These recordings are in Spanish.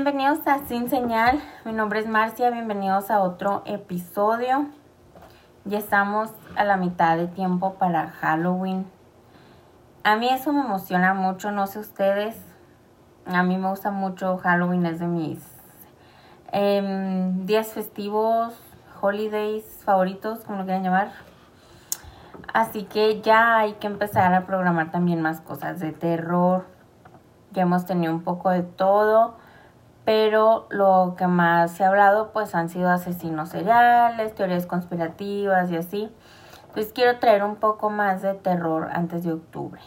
Bienvenidos a Sin Señal, mi nombre es Marcia, bienvenidos a otro episodio. Ya estamos a la mitad de tiempo para Halloween. A mí eso me emociona mucho, no sé ustedes. A mí me gusta mucho Halloween, es de mis em, días festivos, holidays favoritos, como lo quieran llamar. Así que ya hay que empezar a programar también más cosas de terror. Ya hemos tenido un poco de todo pero lo que más se ha hablado pues han sido asesinos seriales, teorías conspirativas y así. Entonces quiero traer un poco más de terror antes de octubre.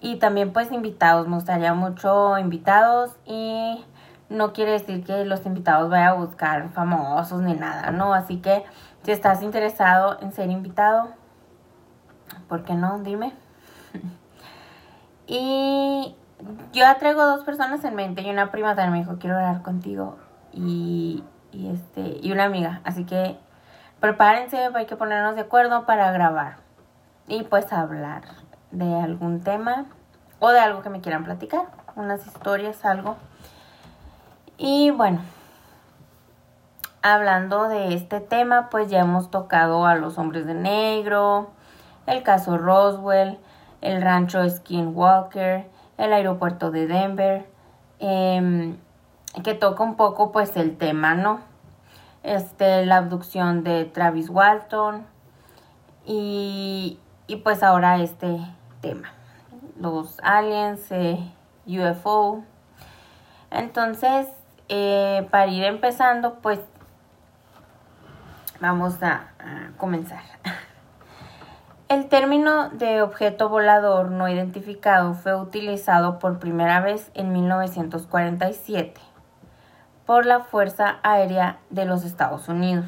Y también pues invitados, me gustaría mucho invitados y no quiere decir que los invitados vayan a buscar famosos ni nada, ¿no? Así que si estás interesado en ser invitado, ¿por qué no? Dime. y yo traigo dos personas en mente y una prima también me dijo, quiero hablar contigo y, este, y una amiga. Así que prepárense, hay que ponernos de acuerdo para grabar y pues hablar de algún tema o de algo que me quieran platicar, unas historias, algo. Y bueno, hablando de este tema, pues ya hemos tocado a los hombres de negro, el caso Roswell, el rancho Skinwalker, el aeropuerto de Denver, em, que toca un poco pues el tema, ¿no? Este, la abducción de Travis Walton y, pues ahora este tema, los aliens, eh, UFO. Entonces, eh, para ir empezando, pues vamos a comenzar. El término de objeto volador no identificado fue utilizado por primera vez en 1947 por la Fuerza Aérea de los Estados Unidos,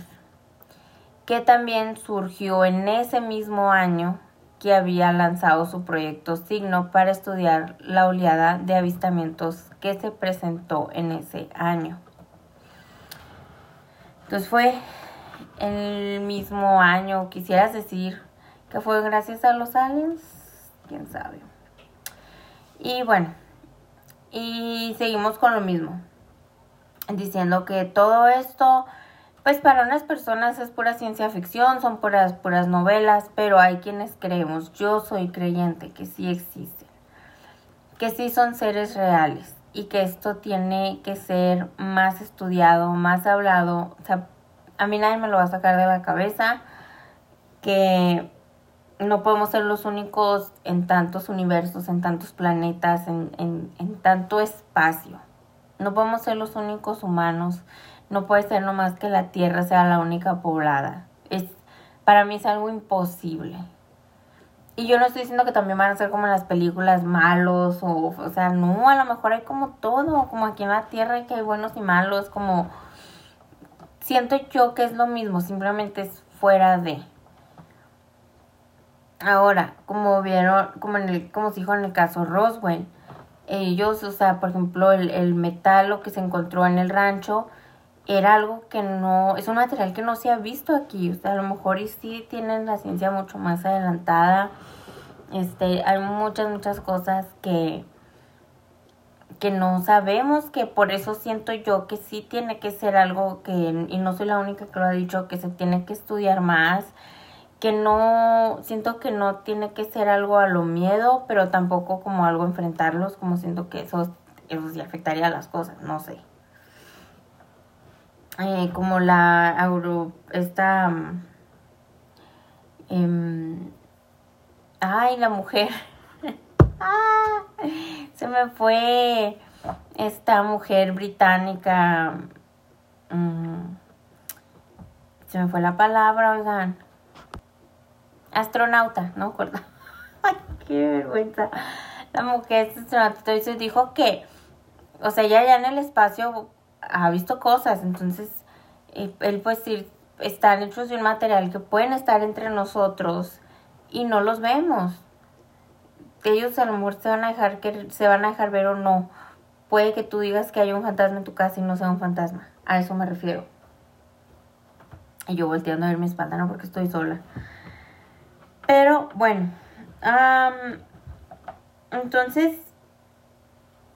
que también surgió en ese mismo año que había lanzado su proyecto Signo para estudiar la oleada de avistamientos que se presentó en ese año. Entonces fue el mismo año, quisieras decir, que fue gracias a los aliens, quién sabe. Y bueno, y seguimos con lo mismo, diciendo que todo esto, pues para unas personas es pura ciencia ficción, son puras, puras novelas, pero hay quienes creemos, yo soy creyente que sí existen, que sí son seres reales y que esto tiene que ser más estudiado, más hablado, o sea, a mí nadie me lo va a sacar de la cabeza, que no podemos ser los únicos en tantos universos, en tantos planetas, en, en, tanto espacio. No podemos ser los únicos humanos. No puede ser nomás que la Tierra sea la única poblada. Es, para mí es algo imposible. Y yo no estoy diciendo que también van a ser como en las películas malos o, o sea, no, a lo mejor hay como todo, como aquí en la Tierra que hay buenos y malos, como siento yo que es lo mismo, simplemente es fuera de. Ahora, como vieron, como en el, como se dijo en el caso Roswell, ellos, o sea, por ejemplo, el, metal lo que se encontró en el rancho era algo que no, es un material que no se ha visto aquí, o sea, a lo mejor y sí tienen la ciencia mucho más adelantada, este, hay muchas, muchas cosas que, que no sabemos, que por eso siento yo que sí tiene que ser algo que, y no soy la única que lo ha dicho, que se tiene que estudiar más, que no, siento que no tiene que ser algo a lo miedo, pero tampoco como algo enfrentarlos, como siento que eso, eso sí afectaría las cosas, no sé. Eh, como la Euro, esta... Em, ay, la mujer. ah, se me fue esta mujer británica. Mm, se me fue la palabra, oigan astronauta, no acuerdo. Ay, qué vergüenza. La mujer es astronauta, entonces dijo que, o sea, ella ya en el espacio ha visto cosas, entonces eh, él pues están hechos de un material que pueden estar entre nosotros y no los vemos. Ellos a lo mejor se van a dejar que se van a dejar ver o no. Puede que tú digas que hay un fantasma en tu casa y no sea un fantasma. A eso me refiero. Y yo volteando a ver mi espalda, no porque estoy sola. Pero bueno, entonces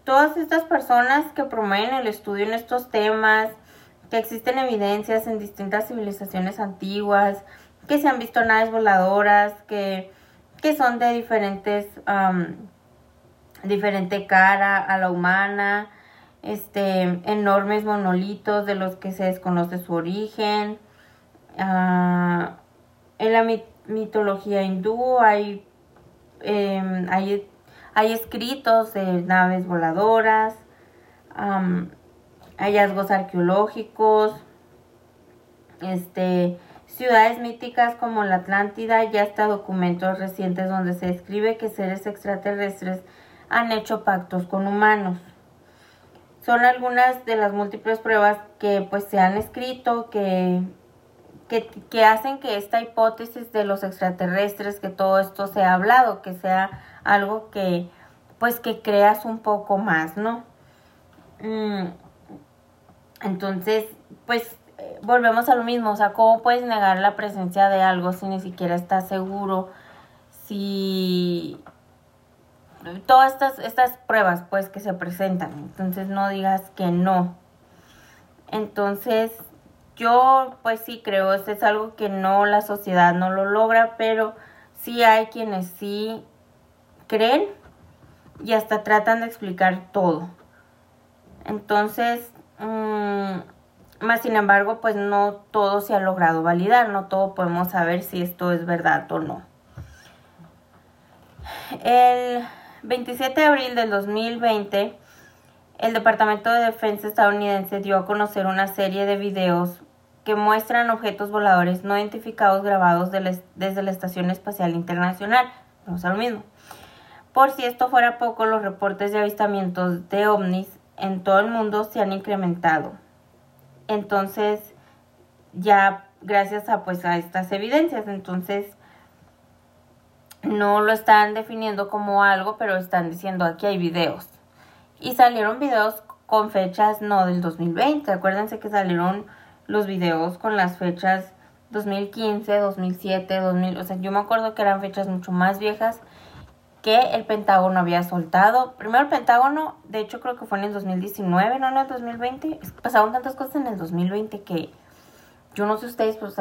todas estas personas que promueven el estudio en estos temas, que existen evidencias en distintas civilizaciones antiguas, que se han visto naves voladoras, que, que son de diferentes, diferente cara a la humana, este, enormes monolitos de los que se desconoce su origen. Ah, en la mitología hindú hay, em, hay, hay, escritos de naves voladoras, hallazgos arqueológicos, este, ciudades míticas como la Atlántida y hasta documentos recientes donde se describe que seres extraterrestres han hecho pactos con humanos. Son algunas de las múltiples pruebas que pues se han escrito que, que, que hacen que esta hipótesis de los extraterrestres, que todo esto se ha hablado, que sea algo que pues que creas un poco más, ¿no? Mm, entonces, pues volvemos a lo mismo, o sea, ¿cómo puedes negar la presencia de algo si ni siquiera estás seguro? Si todas estas, estas pruebas pues que se presentan, entonces no digas que no. Entonces, yo pues sí creo, esto es algo que no la sociedad no lo logra, pero sí hay quienes sí creen y hasta tratan de explicar todo. Entonces, mmm, más sin embargo, pues no todo se ha logrado validar, no todo podemos saber si esto es verdad o no. El 27 de abril del 2020, el Departamento de Defensa estadounidense dio a conocer una serie de videos que muestran objetos voladores no identificados grabados desde la Estación Espacial Internacional. Vamos a lo mismo. Por si esto fuera poco, los reportes de avistamientos de ovnis en todo el mundo se han incrementado. Entonces, ya gracias a pues a estas evidencias, entonces no lo están definiendo como algo, pero están diciendo aquí hay videos. Y salieron videos con fechas no del 2020, acuérdense que salieron los videos con las fechas 2015, 2007, 2000, o sea, yo me acuerdo que eran fechas mucho más viejas que el Pentágono había soltado. Primero el Pentágono, de hecho creo que fue en el 2019, no en el 2020. Pasaron tantas cosas en el 2020 que yo no sé ustedes, pues,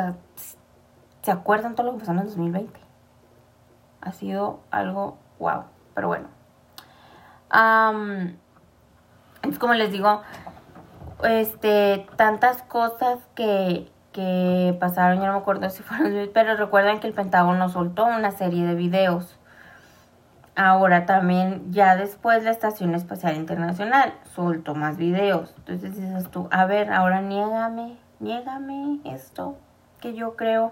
¿se acuerdan todo lo que pasó en el 2020? Ha sido algo wow, pero bueno. es como les digo, este, tantas cosas que, que pasaron, yo no me acuerdo si fueron, pero recuerden que el Pentágono soltó una serie de videos Ahora también, ya después la Estación Espacial Internacional soltó más videos. Entonces dices tú, a ver, ahora niégame, niégame esto que yo creo.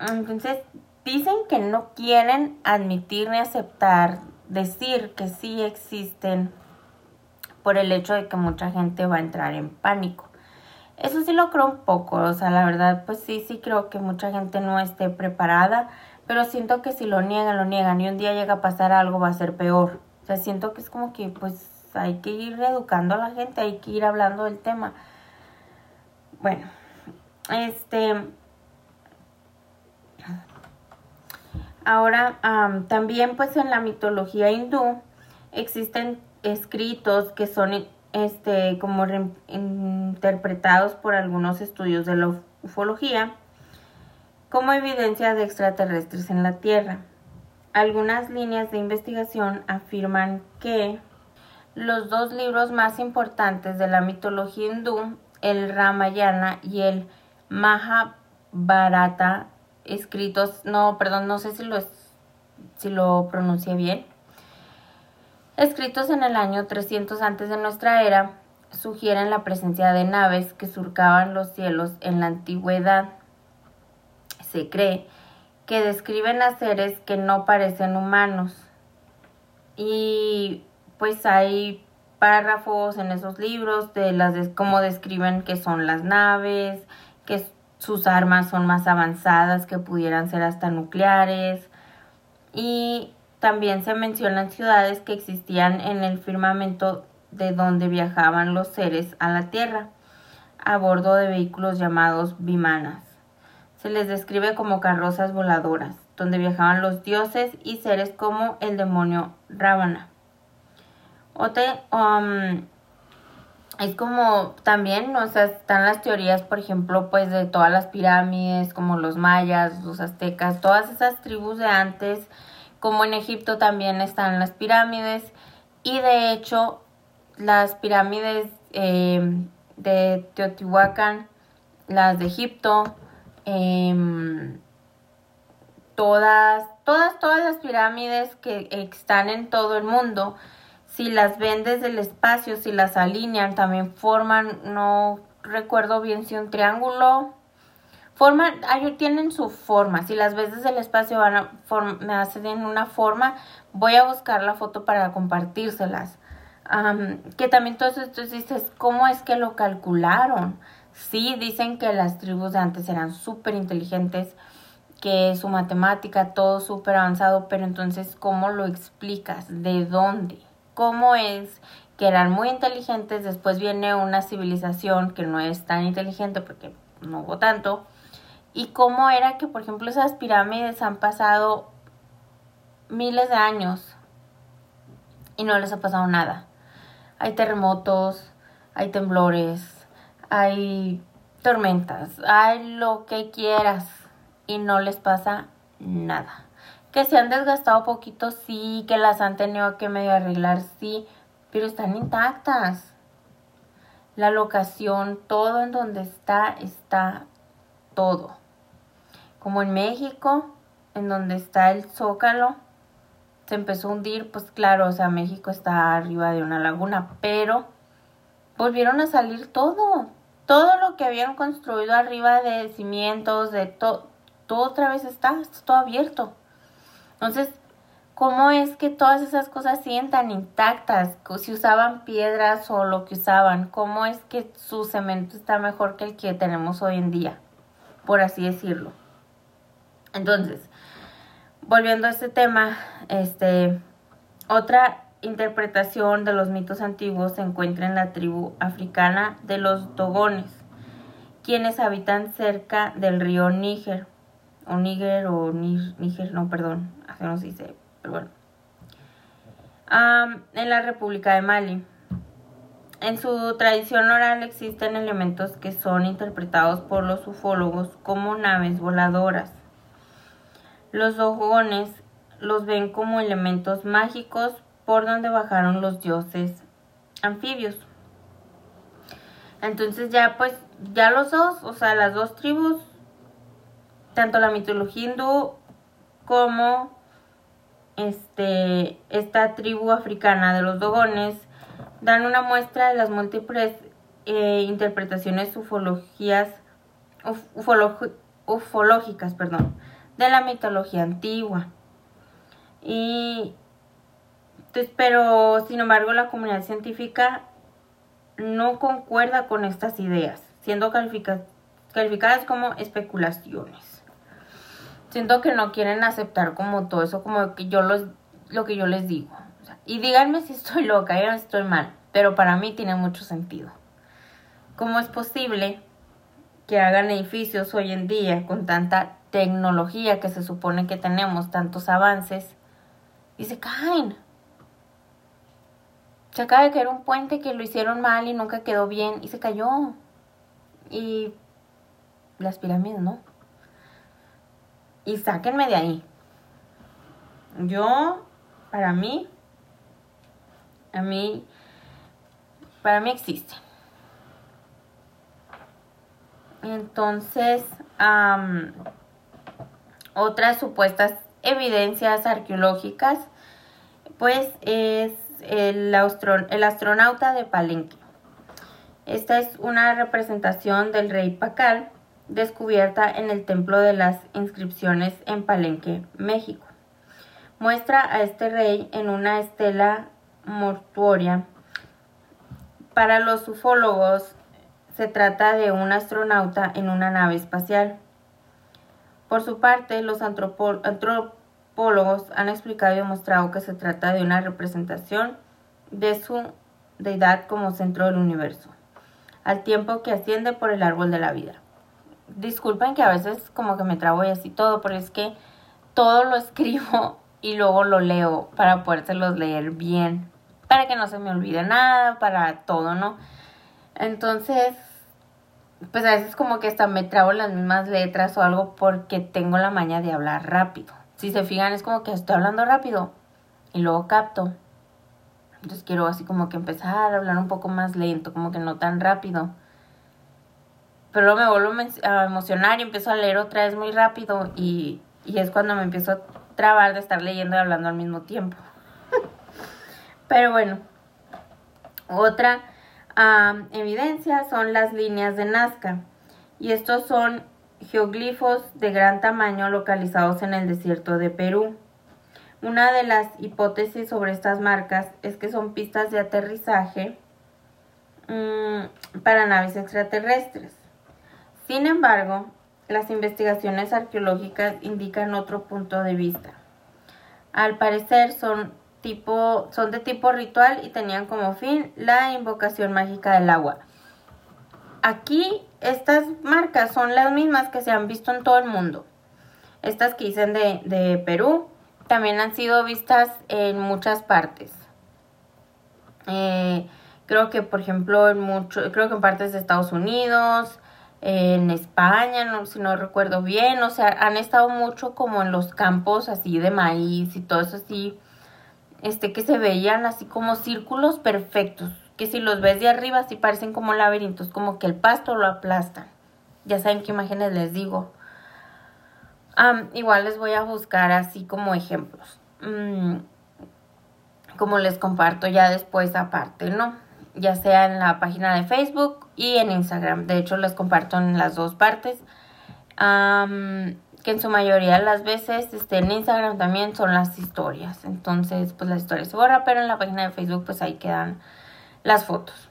entonces, dicen que no quieren admitir ni aceptar, decir que sí existen por el hecho de que mucha gente va a entrar en pánico. Eso sí lo creo un poco, o sea, la verdad, pues sí, sí creo que mucha gente no esté preparada pero siento que si lo niegan, lo niegan y un día llega a pasar algo va a ser peor. O sea, siento que es como que pues hay que ir reeducando a la gente, hay que ir hablando del tema. Bueno, este... Ahora, también pues en la mitología hindú existen escritos que son este como interpretados por algunos estudios de la ufología como evidencia de extraterrestres en la Tierra. Algunas líneas de investigación afirman que los dos libros más importantes de la mitología hindú, el Ramayana y el Mahabharata, escritos, no, perdón, no sé si lo, si lo pronuncié bien, escritos en el año 300 antes de nuestra era, sugieren la presencia de naves que surcaban los cielos en la antigüedad se cree que describen a seres que no parecen humanos. Y pues hay párrafos en esos libros de las de cómo describen que son las naves, que sus armas son más avanzadas, que pudieran ser hasta nucleares. Y también se mencionan ciudades que existían en el firmamento de donde viajaban los seres a la Tierra, a bordo de vehículos llamados bimanas se les describe como carrozas voladoras, donde viajaban los dioses y seres como el demonio Ravana. Otra, um, es como también, o sea, están las teorías, por ejemplo, pues de todas las pirámides, como los mayas, los aztecas, todas esas tribus de antes, como en Egipto también están las pirámides, y de hecho, las pirámides eh, de Teotihuacán, las de Egipto, em, todas, todas, todas las pirámides que están en todo el mundo, si las ven desde el espacio, si las alinean, también forman, no recuerdo bien si un triángulo, forman, tienen su forma, si las ves desde el espacio van a me hacen una forma, voy a buscar la foto para compartírselas. que también todo esto dices, ¿cómo es que lo calcularon? Sí, dicen que las tribus de antes eran súper inteligentes, que su matemática, todo súper avanzado, pero entonces, ¿cómo lo explicas? ¿De dónde? cómo es que eran muy inteligentes, después viene una civilización que no es tan inteligente porque no hubo tanto, y cómo era que, por ejemplo, esas pirámides han pasado miles de años y no les ha pasado nada. Hay terremotos, hay temblores, hay tormentas, hay lo que quieras y no les pasa nada que se han desgastado poquito, sí, que las han tenido que medio arreglar, sí, pero están intactas. La locación, todo en donde está, está todo. Como en México, en donde está el zócalo, se empezó a hundir, pues claro, o sea, México está arriba de una laguna, pero volvieron a salir todo. Todo lo que habían construido arriba de cimientos, de todo, todo otra vez está, está todo abierto. Entonces, ¿cómo es que todas esas cosas siguen tan intactas? Si usaban piedras o lo que usaban, ¿cómo es que su cemento está mejor que el que tenemos hoy en día? Por así decirlo. Entonces, volviendo a este tema, este, otra interpretación de los mitos antiguos se encuentra en la tribu africana de los Dogones, quienes habitan cerca del río Níger o Níger o Níger, no, perdón, así no se dice, pero bueno. en la República de Mali. En su tradición oral existen elementos que son interpretados por los ufólogos como naves voladoras. Los dogones los ven como elementos mágicos por donde bajaron los dioses anfibios. Entonces ya pues, ya los dos, o sea, las dos tribus tanto la mitología hindú como este, esta tribu africana de los dogones dan una muestra de las múltiples eh, interpretaciones ufologías, ufológicas perdón, de la mitología antigua. Y pero sin embargo la comunidad científica no concuerda con estas ideas, siendo calificadas como especulaciones siento que no quieren aceptar como todo eso, como que yo los, lo que yo les digo. Y díganme si estoy loca, yo estoy mal, pero para mí tiene mucho sentido. ¿Cómo es posible que hagan edificios hoy en día con tanta tecnología que se supone que tenemos, tantos avances, y se caen? Se acaba de caer un puente que lo hicieron mal y nunca quedó bien y se cayó. Y las pirámides, ¿no? y sáquenme de ahí. Yo, para mí, a mí, para mí existe. Entonces, otras supuestas evidencias arqueológicas, pues es el, el astronauta de Palenque. Esta es una representación del rey Pacal descubierta en el Templo de las Inscripciones en Palenque, México. Muestra a este rey en una estela mortuoria. Para los ufólogos se trata de un astronauta en una nave espacial. Por su parte, los antropólogos han explicado y demostrado que se trata de una representación de su deidad como centro del universo, al tiempo que asciende por el árbol de la vida disculpen que a veces como que me trabo y así todo, pero es que todo lo escribo y luego lo leo para podérselos leer bien. Para que no se me olvide nada, para todo, ¿no? Entonces, pues a veces como que hasta me trabo las mismas letras o algo porque tengo la maña de hablar rápido. Si se fijan, es como que estoy hablando rápido y luego capto. Entonces quiero así como que empezar a hablar un poco más lento, como que no tan rápido. Pero luego me vuelvo a emocionar y empiezo a leer otra vez muy rápido y, y es cuando me empiezo a trabar de estar leyendo y hablando al mismo tiempo. Pero bueno, otra evidencia son las líneas de Nazca. Y estos son geoglifos de gran tamaño localizados en el desierto de Perú. Una de las hipótesis sobre estas marcas es que son pistas de aterrizaje mm, para naves extraterrestres. Sin embargo, las investigaciones arqueológicas indican otro punto de vista. Al parecer son tipo, son de tipo ritual y tenían como fin la invocación mágica del agua. Aquí estas marcas son las mismas que se han visto en todo el mundo. Estas que dicen de, de Perú también han sido vistas en muchas partes. Eh, creo que por ejemplo en mucho, creo que en partes de Estados Unidos, en España, no, si no recuerdo bien, o sea, han estado mucho como en los campos así de maíz y todo eso así este, que se veían así como círculos perfectos, que si los ves de arriba así parecen como laberintos, como que el pasto lo aplastan. Ya saben qué imágenes les digo. igual les voy a buscar así como ejemplos. Mm, como les comparto ya después aparte, ¿no? Ya sea en la página de Facebook y en Instagram. De hecho, les comparto en las dos partes que en su mayoría las veces este, en Instagram también son las historias. Entonces, pues las historias se borran, pero en la página de Facebook pues ahí quedan las fotos.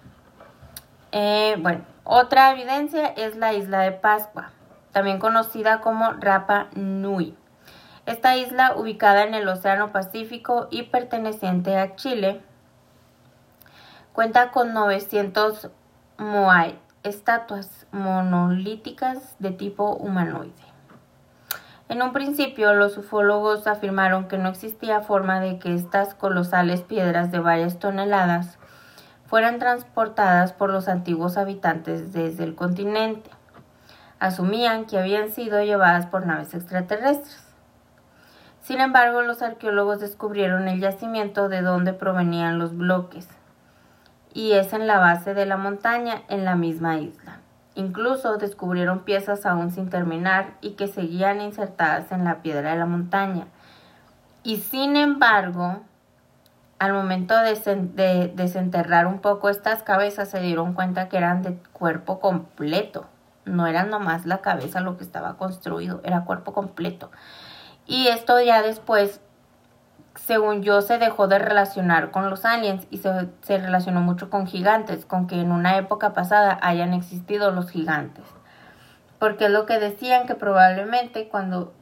Eh, bueno, otra evidencia es la isla de Pascua, también conocida como Rapa Nui. Esta isla, ubicada en el Océano Pacífico y perteneciente a Chile, cuenta con 900 moai, estatuas monolíticas de tipo humanoide. En un principio, los ufólogos afirmaron que no existía forma de que estas colosales piedras de varias toneladas fueran transportadas por los antiguos habitantes desde el continente. Asumían que habían sido llevadas por naves extraterrestres. Sin embargo, los arqueólogos descubrieron el yacimiento de donde provenían los bloques, y es en la base de la montaña, en la misma isla. Incluso descubrieron piezas aún sin terminar y que seguían insertadas en la piedra de la montaña. Y sin embargo, al momento de, desenterrar un poco estas cabezas se dieron cuenta que eran de cuerpo completo. No era nomás la cabeza lo que estaba construido, era cuerpo completo. Y esto ya después según yo, se dejó de relacionar con los aliens y se, se, relacionó mucho con gigantes, con que en una época pasada hayan existido los gigantes. Porque es lo que decían que probablemente cuando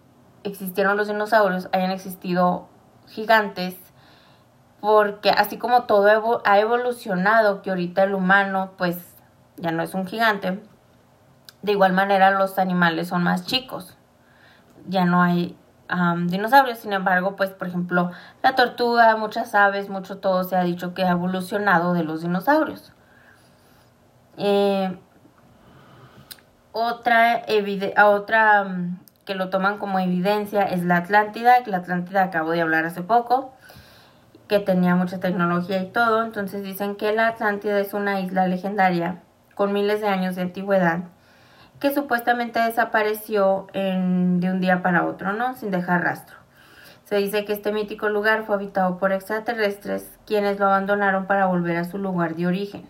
existieron los dinosaurios hayan existido gigantes, porque así como todo ha evolucionado, que ahorita el humano pues ya no es un gigante, de igual manera los animales son más chicos. Ya no hay dinosaurios. Sin embargo, pues por ejemplo, la tortuga, muchas aves, mucho todo se ha dicho que ha evolucionado de los dinosaurios. Eh, otra, otra que lo toman como evidencia es la Atlántida, que la Atlántida acabo de hablar hace poco, que tenía mucha tecnología y todo. Entonces dicen que la Atlántida es una isla legendaria con miles de años de antigüedad que supuestamente desapareció en, de un día para otro, ¿no? Sin dejar rastro. Se dice que este mítico lugar fue habitado por extraterrestres, quienes lo abandonaron para volver a su lugar de origen.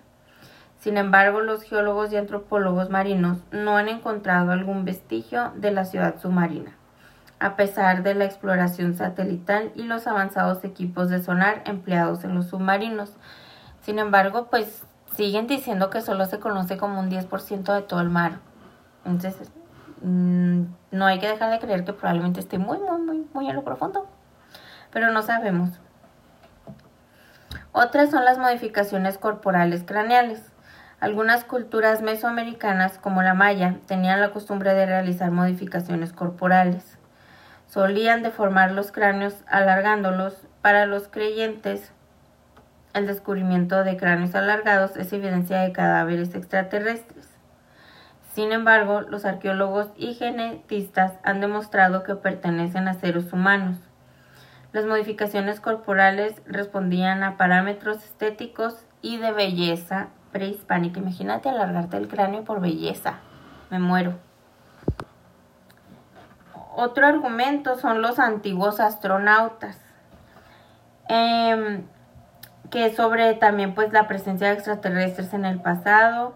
Sin embargo, los geólogos y antropólogos marinos no han encontrado algún vestigio de la ciudad submarina, a pesar de la exploración satelital y los avanzados equipos de sonar empleados en los submarinos. Sin embargo, pues siguen diciendo que solo se conoce como un 10% de todo el mar, entonces, mm, no hay que dejar de creer que probablemente esté muy, muy, muy, muy en lo profundo. Pero no sabemos. Otras son las modificaciones corporales craneales. Algunas culturas mesoamericanas, como la maya, tenían la costumbre de realizar modificaciones corporales. Solían deformar los cráneos alargándolos. Para los creyentes, el descubrimiento de cráneos alargados es evidencia de cadáveres extraterrestres. Sin embargo, los arqueólogos y genetistas han demostrado que pertenecen a seres humanos. Las modificaciones corporales respondían a parámetros estéticos y de belleza prehispánica. Imagínate alargarte el cráneo por belleza. Me muero. Otro argumento son los antiguos astronautas. Em, que sobre también pues la presencia de extraterrestres en el pasado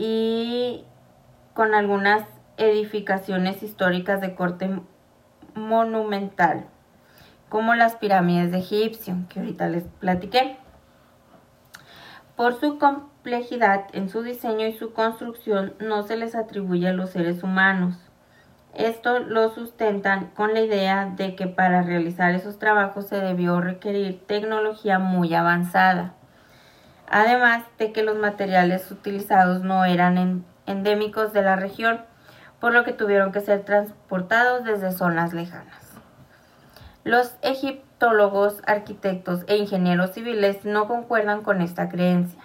y con algunas edificaciones históricas de corte monumental, como las pirámides de Egipcio, que ahorita les platiqué. Por su complejidad en su diseño y su construcción no se les atribuye a los seres humanos. Esto lo sustentan con la idea de que para realizar esos trabajos se debió requerir tecnología muy avanzada. Además de que los materiales utilizados no eran endémicos de la región, por lo que tuvieron que ser transportados desde zonas lejanas. Los egiptólogos, arquitectos e ingenieros civiles no concuerdan con esta creencia.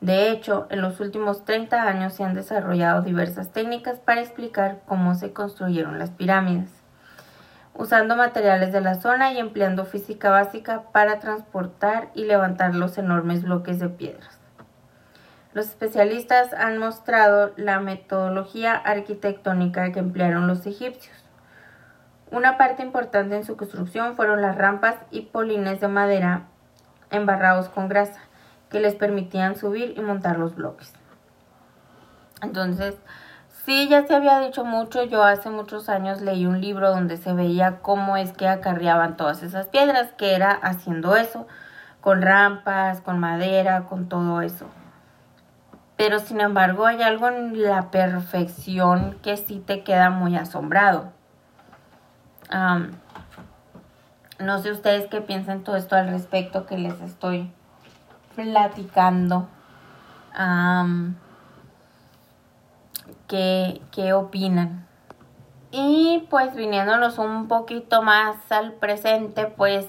De hecho, en los últimos 30 años se han desarrollado diversas técnicas para explicar cómo se construyeron las pirámides, usando materiales de la zona y empleando física básica para transportar y levantar los enormes bloques de piedras. Los especialistas han mostrado la metodología arquitectónica que emplearon los egipcios una parte importante en su construcción fueron las rampas y polines de madera embarrados con grasa que les permitían subir y montar los bloques. Entonces, sí, ya se había dicho mucho, yo hace muchos años leí un libro donde se veía cómo es que acarreaban todas esas piedras, que era haciendo eso, con rampas, con madera, con todo eso. Pero sin embargo hay algo en la perfección que sí te queda muy asombrado no sé ustedes qué piensan todo esto al respecto que les estoy platicando. ¿Qué, ¿Qué opinan? Y pues viniéndonos un poquito más al presente, pues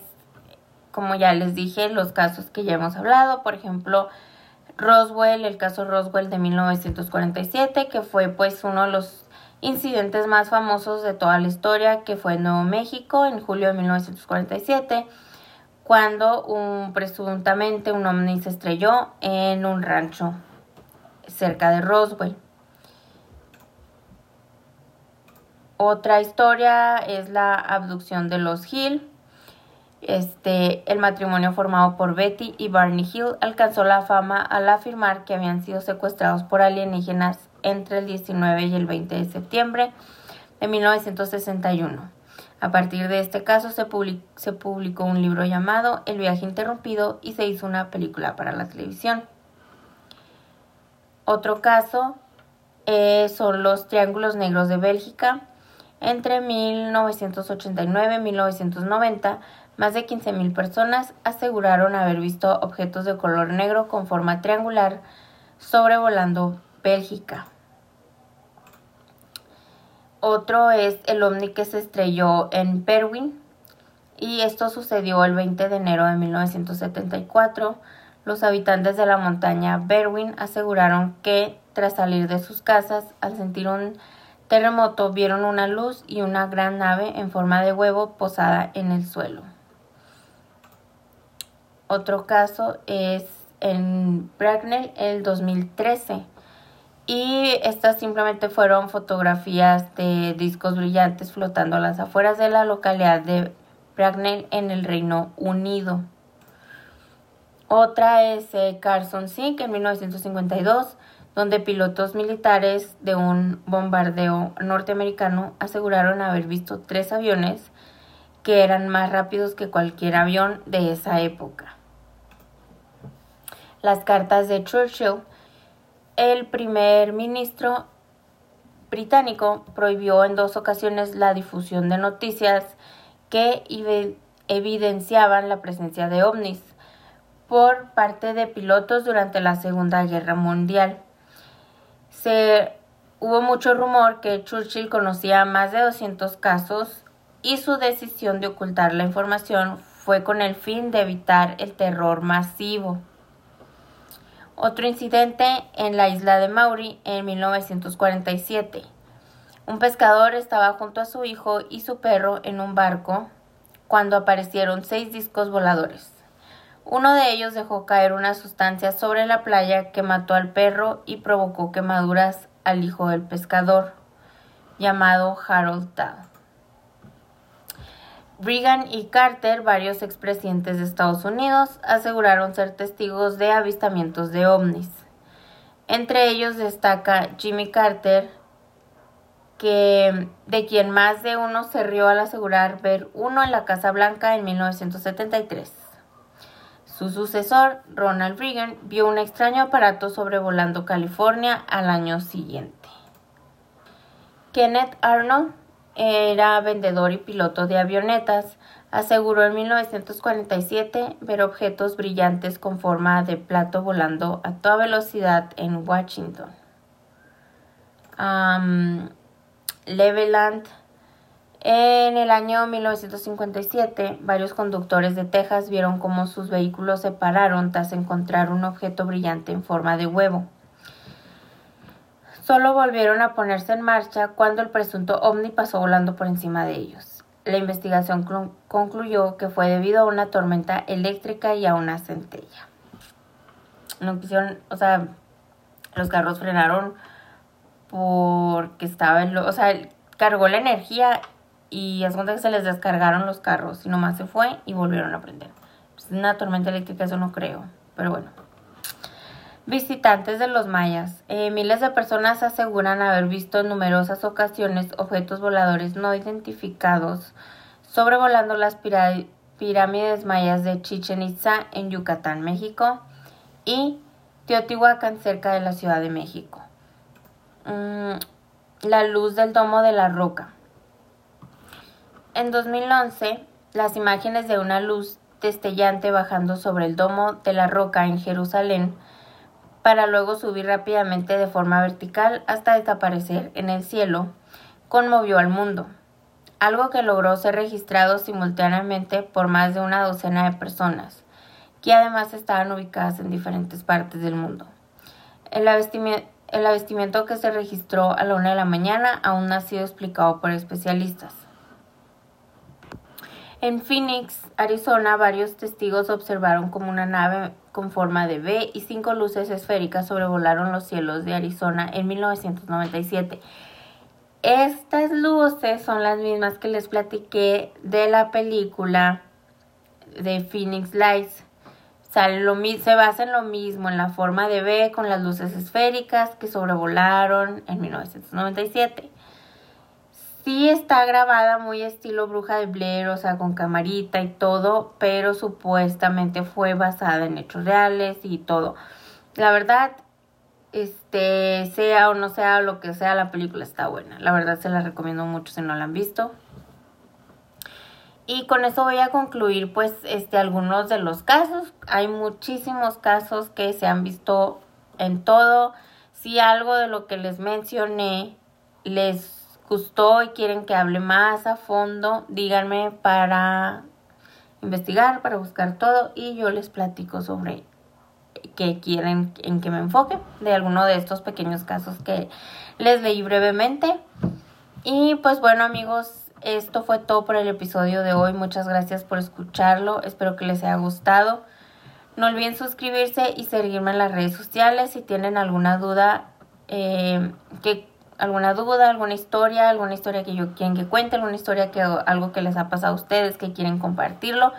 como ya les dije, los casos que ya hemos hablado, por ejemplo, Roswell, el caso Roswell de 1947, que fue pues uno de los incidentes más famosos de toda la historia, que fue en Nuevo México en julio de 1947, cuando un, presuntamente un ovni se estrelló en un rancho cerca de Roswell. Otra historia es la abducción de los Hill. Este, el matrimonio formado por Betty y Barney Hill alcanzó la fama al afirmar que habían sido secuestrados por alienígenas entre el 19 y el 20 de septiembre de 1961. A partir de este caso se, publicó un libro llamado El viaje interrumpido y se hizo una película para la televisión. Otro caso eh, son los Triángulos Negros de Bélgica. Entre 1989 y 1990, más de 15.000 personas aseguraron haber visto objetos de color negro con forma triangular sobrevolando Bélgica. Otro es el ovni que se estrelló en Perwin y esto sucedió el 20 de enero de 1974. Los habitantes de la montaña Berwin aseguraron que tras salir de sus casas al sentir un terremoto vieron una luz y una gran nave en forma de huevo posada en el suelo. Otro caso es en Bracknell el 2013 y estas simplemente fueron fotografías de discos brillantes flotando a las afueras de la localidad de Bracknell en el Reino Unido. Otra es eh, Carson Sink en 1952, donde pilotos militares de un bombardeo norteamericano aseguraron haber visto tres aviones que eran más rápidos que cualquier avión de esa época. Las cartas de Churchill el primer ministro británico prohibió en dos ocasiones la difusión de noticias que evidenciaban la presencia de ovnis por parte de pilotos durante la Segunda Guerra Mundial. Se hubo mucho rumor que Churchill conocía más de 200 casos y su decisión de ocultar la información fue con el fin de evitar el terror masivo. Otro incidente en la isla de Mauri en 1947. Un pescador estaba junto a su hijo y su perro en un barco cuando aparecieron seis discos voladores. Uno de ellos dejó caer una sustancia sobre la playa que mató al perro y provocó quemaduras al hijo del pescador, llamado Harold Tao. Reagan y Carter, varios expresidentes de Estados Unidos, aseguraron ser testigos de avistamientos de ovnis. Entre ellos destaca Jimmy Carter, que, de quien más de uno se rió al asegurar ver uno en la Casa Blanca en 1973. Su sucesor, Ronald Reagan, vio un extraño aparato sobrevolando California al año siguiente. Kenneth Arnold, era vendedor y piloto de avionetas. Aseguró en 1947 ver objetos brillantes con forma de plato volando a toda velocidad en Washington. Leveland. En el año 1957, varios conductores de Texas vieron cómo sus vehículos se pararon tras encontrar un objeto brillante en forma de huevo. Solo volvieron a ponerse en marcha cuando el presunto ovni pasó volando por encima de ellos. La investigación concluyó que fue debido a una tormenta eléctrica y a una centella. No quisieron, o sea, los carros frenaron porque estaba en o sea, cargó la energía y es cuenta que se les descargaron los carros y nomás se fue y volvieron a prender. Pues una tormenta eléctrica, eso no creo, pero bueno. Visitantes de los mayas. Eh, miles de personas aseguran haber visto en numerosas ocasiones objetos voladores no identificados sobrevolando las pirámides mayas de Chichen Itza en Yucatán, México, y Teotihuacán cerca de la Ciudad de México. Mm, la luz del domo de la roca. En 2011, las imágenes de una luz destellante bajando sobre el domo de la roca en Jerusalén para luego subir rápidamente de forma vertical hasta desaparecer en el cielo, conmovió al mundo, algo que logró ser registrado simultáneamente por más de una docena de personas, que además estaban ubicadas en diferentes partes del mundo. El avistamiento, que se registró a la una de la mañana aún no ha sido explicado por especialistas. En Phoenix, Arizona, varios testigos observaron como una nave con forma de V y cinco luces esféricas sobrevolaron los cielos de Arizona en 1997. Estas luces son las mismas que les platiqué de la película de Phoenix Lights. se basa en lo mismo, en la forma de V con las luces esféricas que sobrevolaron en 1997 sí está grabada muy estilo Bruja de Blair, o sea, con camarita y todo, pero supuestamente fue basada en hechos reales y todo. La verdad, este, sea o no sea lo que sea, la película está buena. La verdad se la recomiendo mucho si no la han visto. Y con eso voy a concluir pues este algunos de los casos. Hay muchísimos casos que se han visto en todo. Si algo de lo que les mencioné les gustó y quieren que hable más a fondo, díganme para investigar, para buscar todo y yo les platico sobre qué quieren en que me enfoque de alguno de estos pequeños casos que les leí brevemente. Y pues bueno amigos, esto fue todo por el episodio de hoy. Muchas gracias por escucharlo. Espero que les haya gustado. No olviden suscribirse y seguirme en las redes sociales. Si tienen alguna duda eh, que alguna duda, alguna historia, alguna historia que yo quieren que cuente, alguna historia que algo que les ha pasado a ustedes que quieren compartirlo,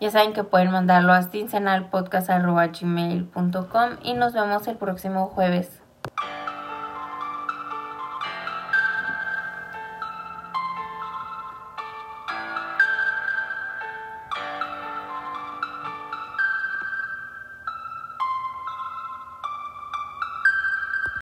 ya saben que pueden mandarlo a cincenalpodcast.gmail.com y nos vemos el próximo jueves.